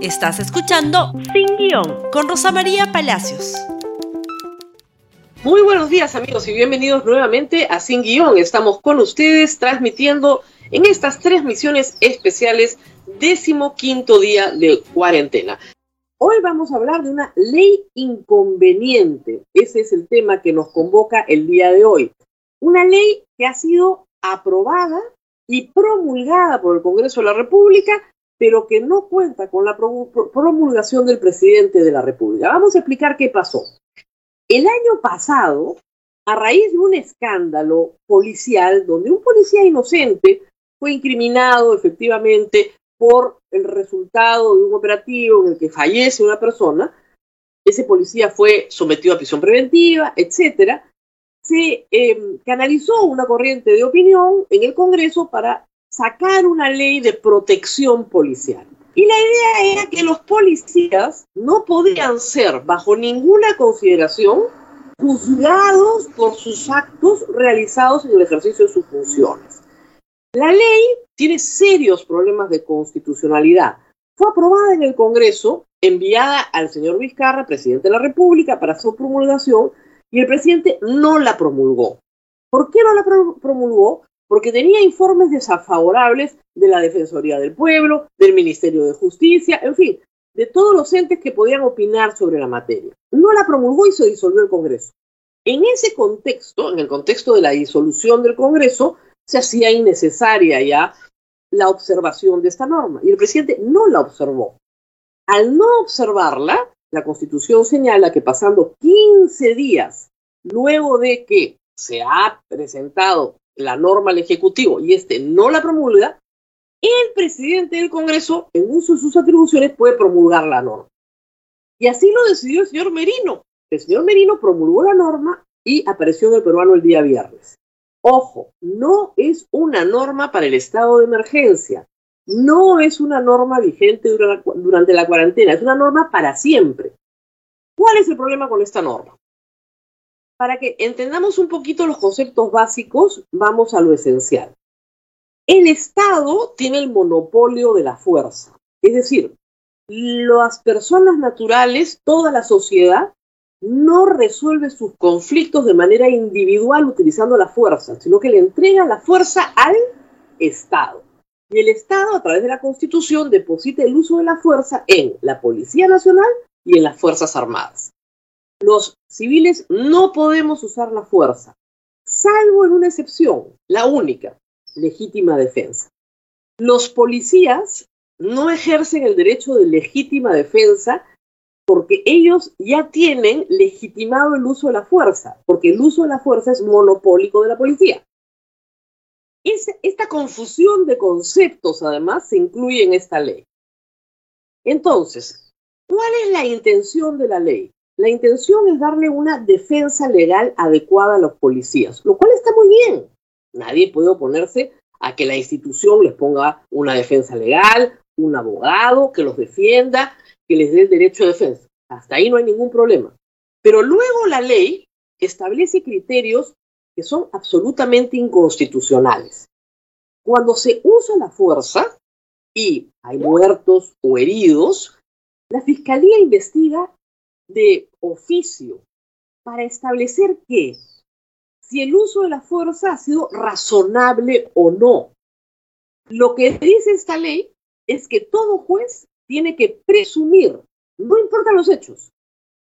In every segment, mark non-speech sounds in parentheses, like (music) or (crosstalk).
Estás escuchando Sin Guión con Rosa María Palacios. Muy buenos días amigos y bienvenidos nuevamente a Sin Guión. Estamos con ustedes transmitiendo en estas tres misiones especiales décimo quinto día de cuarentena. Hoy vamos a hablar de una ley inconveniente. Ese es el tema que nos convoca el día de hoy. Una ley que ha sido aprobada y promulgada por el Congreso de la República pero que no cuenta con la promulgación del presidente de la República. Vamos a explicar qué pasó. El año pasado, a raíz de un escándalo policial donde un policía inocente fue incriminado efectivamente por el resultado de un operativo en el que fallece una persona, ese policía fue sometido a prisión preventiva, etcétera, se eh, canalizó una corriente de opinión en el Congreso para sacar una ley de protección policial. Y la idea era que los policías no podían ser, bajo ninguna consideración, juzgados por sus actos realizados en el ejercicio de sus funciones. La ley tiene serios problemas de constitucionalidad. Fue aprobada en el Congreso, enviada al señor Vizcarra, presidente de la República, para su promulgación, y el presidente no la promulgó. ¿Por qué no la promulgó? Porque tenía informes desfavorables de la Defensoría del Pueblo, del Ministerio de Justicia, en fin, de todos los entes que podían opinar sobre la materia. No la promulgó y se disolvió el Congreso. En ese contexto, en el contexto de la disolución del Congreso, se hacía innecesaria ya la observación de esta norma y el presidente no la observó. Al no observarla, la Constitución señala que pasando 15 días luego de que se ha presentado la norma al Ejecutivo y este no la promulga, el presidente del Congreso, en uso de sus atribuciones, puede promulgar la norma. Y así lo decidió el señor Merino. El señor Merino promulgó la norma y apareció en el peruano el día viernes. Ojo, no es una norma para el estado de emergencia, no es una norma vigente durante la cuarentena, es una norma para siempre. ¿Cuál es el problema con esta norma? Para que entendamos un poquito los conceptos básicos, vamos a lo esencial. El Estado tiene el monopolio de la fuerza, es decir, las personas naturales, toda la sociedad, no resuelve sus conflictos de manera individual utilizando la fuerza, sino que le entrega la fuerza al Estado. Y el Estado, a través de la Constitución, deposita el uso de la fuerza en la Policía Nacional y en las Fuerzas Armadas los civiles no podemos usar la fuerza, salvo en una excepción, la única, legítima defensa. Los policías no ejercen el derecho de legítima defensa porque ellos ya tienen legitimado el uso de la fuerza, porque el uso de la fuerza es monopólico de la policía. esta confusión de conceptos, además, se incluye en esta ley. Entonces, ¿cuál es la intención de la ley? La intención es darle una defensa legal adecuada a los policías, lo cual está muy bien. Nadie puede oponerse a que la institución les ponga una defensa legal, un abogado que los defienda, que les dé el derecho de defensa. Hasta ahí no hay ningún problema. Pero luego la ley establece criterios que son absolutamente inconstitucionales. Cuando se usa la fuerza y hay muertos o heridos, la Fiscalía investiga de oficio para establecer que si el uso de la fuerza ha sido razonable o no. Lo que dice esta ley es que todo juez tiene que presumir, no importa los hechos,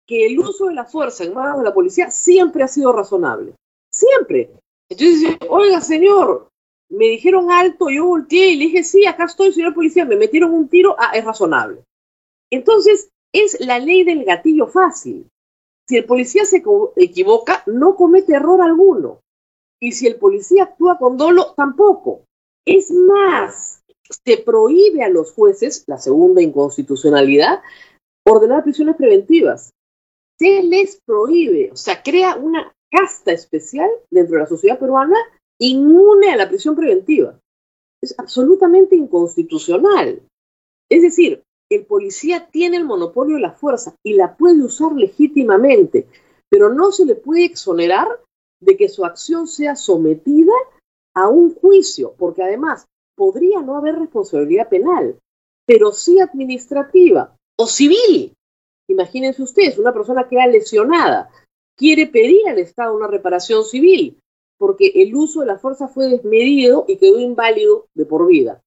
que el uso de la fuerza en manos de la policía siempre ha sido razonable. Siempre. Entonces oiga, señor, me dijeron alto, yo volteé y le dije, sí, acá estoy, señor policía, me metieron un tiro, ah, es razonable. Entonces, es la ley del gatillo fácil. Si el policía se equivoca, no comete error alguno. Y si el policía actúa con dolo, tampoco. Es más, se prohíbe a los jueces, la segunda inconstitucionalidad, ordenar prisiones preventivas. Se les prohíbe, o sea, crea una casta especial dentro de la sociedad peruana inmune a la prisión preventiva. Es absolutamente inconstitucional. Es decir, el policía tiene el monopolio de la fuerza y la puede usar legítimamente, pero no se le puede exonerar de que su acción sea sometida a un juicio, porque además podría no haber responsabilidad penal. pero sí administrativa o civil. Imagínense ustedes, una persona que era lesionada quiere pedir al Estado una reparación civil porque el uso de la fuerza fue desmedido y quedó inválido de por vida.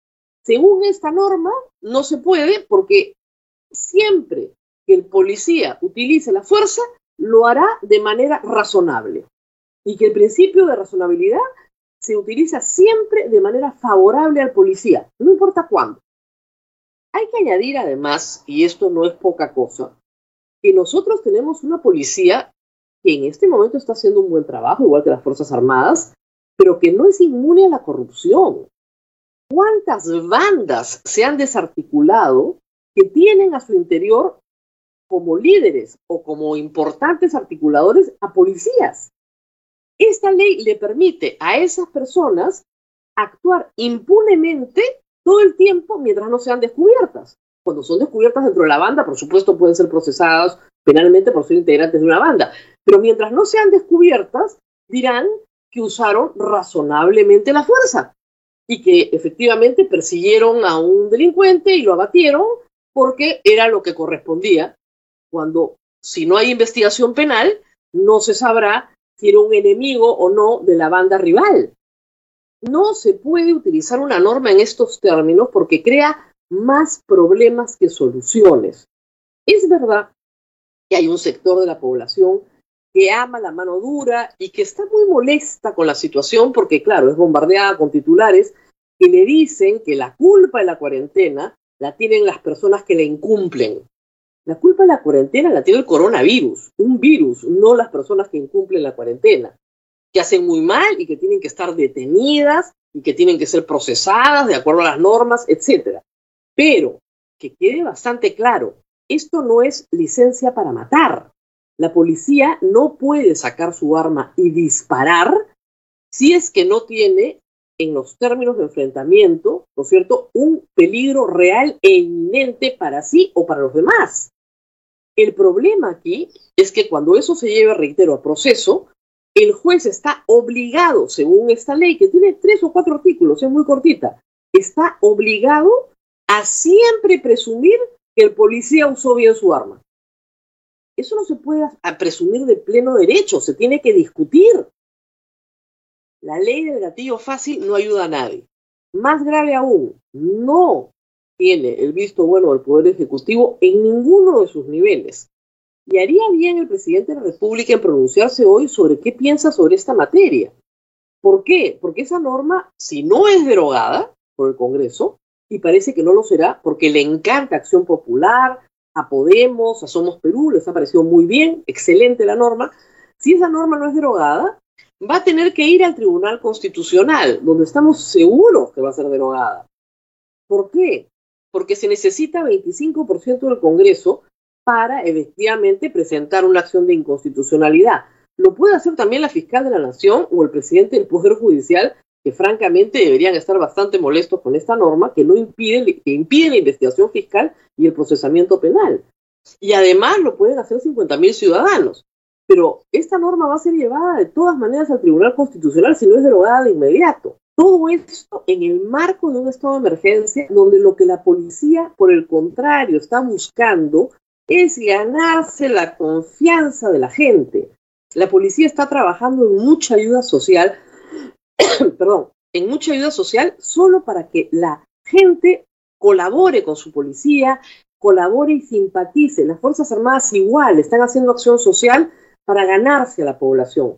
Según esta norma, no se puede porque siempre que el policía utilice la fuerza, lo hará de manera razonable. Y que el principio de razonabilidad se utiliza siempre de manera favorable al policía, no importa cuándo. Hay que añadir además, y esto no es poca cosa, que nosotros tenemos una policía que en este momento está haciendo un buen trabajo, igual que las Fuerzas Armadas, pero que no es inmune a la corrupción. ¿Cuántas bandas se han desarticulado que tienen a su interior como líderes o como importantes articuladores a policías? Esta ley le permite a esas personas actuar impunemente todo el tiempo mientras no sean descubiertas. Cuando son descubiertas dentro de la banda, por supuesto, pueden ser procesadas penalmente por ser integrantes de una banda. Pero mientras no sean descubiertas, dirán que usaron razonablemente la fuerza y que efectivamente persiguieron a un delincuente y lo abatieron porque era lo que correspondía. Cuando, si no hay investigación penal, no se sabrá si era un enemigo o no de la banda rival. No se puede utilizar una norma en estos términos porque crea más problemas que soluciones. Es verdad que hay un sector de la población que ama la mano dura y que está muy molesta con la situación porque, claro, es bombardeada con titulares que le dicen que la culpa de la cuarentena la tienen las personas que la incumplen. La culpa de la cuarentena la tiene el coronavirus, un virus, no las personas que incumplen la cuarentena, que hacen muy mal y que tienen que estar detenidas y que tienen que ser procesadas de acuerdo a las normas, etc. Pero que quede bastante claro, esto no es licencia para matar. La policía no puede sacar su arma y disparar si es que no tiene, en los términos de enfrentamiento, ¿no es cierto?, un peligro real e inminente para sí o para los demás. El problema aquí es que cuando eso se lleva, reitero, a proceso, el juez está obligado, según esta ley, que tiene tres o cuatro artículos, es muy cortita, está obligado a siempre presumir que el policía usó bien su arma. Eso no se puede presumir de pleno derecho, se tiene que discutir. La ley del gatillo fácil no ayuda a nadie. Más grave aún, no tiene el visto bueno del Poder Ejecutivo en ninguno de sus niveles. Y haría bien el presidente de la República en pronunciarse hoy sobre qué piensa sobre esta materia. ¿Por qué? Porque esa norma, si no es derogada por el Congreso, y parece que no lo será porque le encanta Acción Popular, a Podemos, a Somos Perú, les ha parecido muy bien, excelente la norma. Si esa norma no es derogada, va a tener que ir al Tribunal Constitucional, donde estamos seguros que va a ser derogada. ¿Por qué? Porque se necesita 25% del Congreso para efectivamente presentar una acción de inconstitucionalidad. Lo puede hacer también la fiscal de la Nación o el presidente del Poder Judicial, que francamente deberían estar bastante molestos con esta norma que no impide, que impide la investigación fiscal y el procesamiento penal. Y además lo pueden hacer 50.000 ciudadanos. Pero esta norma va a ser llevada de todas maneras al Tribunal Constitucional si no es derogada de inmediato. Todo esto en el marco de un estado de emergencia donde lo que la policía, por el contrario, está buscando es ganarse la confianza de la gente. La policía está trabajando en mucha ayuda social (coughs) perdón, en mucha ayuda social solo para que la gente colabore con su policía, colabore y simpatice. Las Fuerzas Armadas igual están haciendo acción social para ganarse a la población.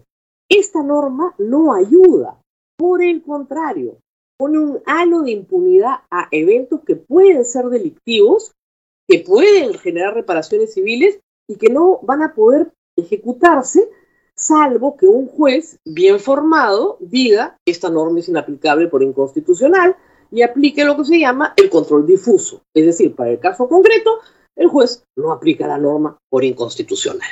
Esta norma no ayuda, por el contrario, pone un halo de impunidad a eventos que pueden ser delictivos, que pueden generar reparaciones civiles y que no van a poder ejecutarse salvo que un juez bien formado diga que esta norma es inaplicable por inconstitucional y aplique lo que se llama el control difuso. Es decir, para el caso concreto, el juez no aplica la norma por inconstitucional.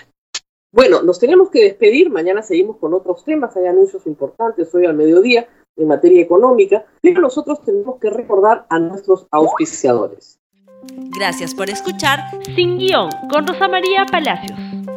Bueno, nos tenemos que despedir. Mañana seguimos con otros temas. Hay anuncios importantes hoy al mediodía en materia económica, pero nosotros tenemos que recordar a nuestros auspiciadores. Gracias por escuchar Sin Guión con Rosa María Palacios.